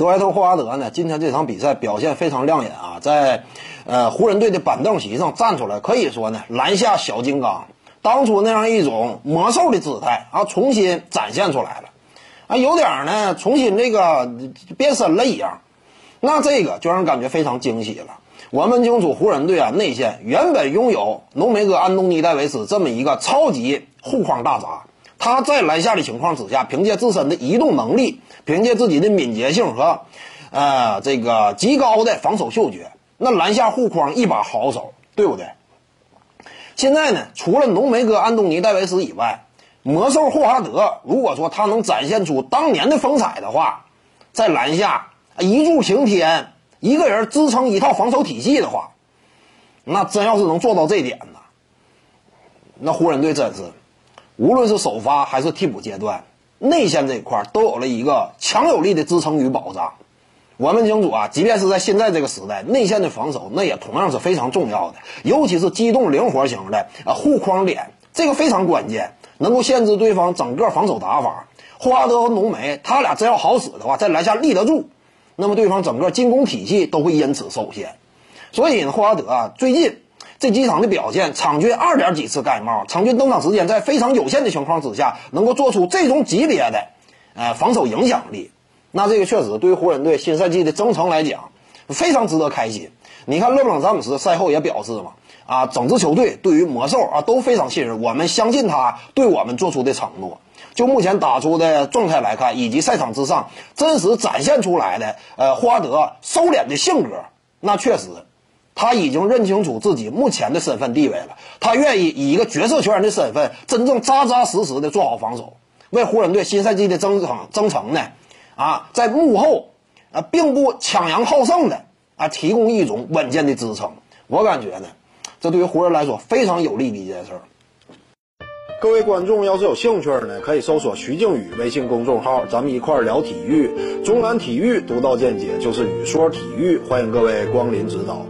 德怀特·霍华德呢，今天这场比赛表现非常亮眼啊，在呃湖人队的板凳席上站出来，可以说呢篮下小金刚，当初那样一种魔兽的姿态啊，重新展现出来了，啊，有点呢重新这个变身了一样，那这个就让人感觉非常惊喜了。我们清楚湖人队啊内线原本拥有浓眉哥安东尼戴维斯这么一个超级护框大闸。他在篮下的情况之下，凭借自身的移动能力，凭借自己的敏捷性和，呃，这个极高的防守嗅觉，那篮下护框一把好手，对不对？现在呢，除了浓眉哥安东尼戴维斯以外，魔兽霍华德，如果说他能展现出当年的风采的话，在篮下一柱擎天，一个人支撑一套防守体系的话，那真要是能做到这点呢，那湖人队真是。无论是首发还是替补阶段，内线这一块都有了一个强有力的支撑与保障。我们清楚啊，即便是在现在这个时代，内线的防守那也同样是非常重要的，尤其是机动灵活型的啊护框点，这个非常关键，能够限制对方整个防守打法。霍华德和浓眉他俩真要好使的话，在篮下立得住，那么对方整个进攻体系都会因此受限。所以呢，霍华德啊，最近。这几场的表现，场均二点几次盖帽，场均登场时间在非常有限的情况之下，能够做出这种级别的，呃，防守影响力，那这个确实对于湖人队新赛季的征程来讲，非常值得开心。你看勒布朗詹姆斯赛后也表示嘛，啊，整支球队对于魔兽啊都非常信任，我们相信他对我们做出的承诺。就目前打出的状态来看，以及赛场之上真实展现出来的，呃，花德收敛的性格，那确实。他已经认清楚自己目前的身份地位了，他愿意以一个角色球员的身份，真正扎扎实实的做好防守，为湖人队新赛季的征程征程呢，啊，在幕后啊，并不抢羊好胜的啊，提供一种稳健的支撑。我感觉呢，这对于湖人来说非常有利的一件事儿。各位观众要是有兴趣呢，可以搜索徐静宇微信公众号，咱们一块聊体育，中南体育独到见解就是语说体育，欢迎各位光临指导。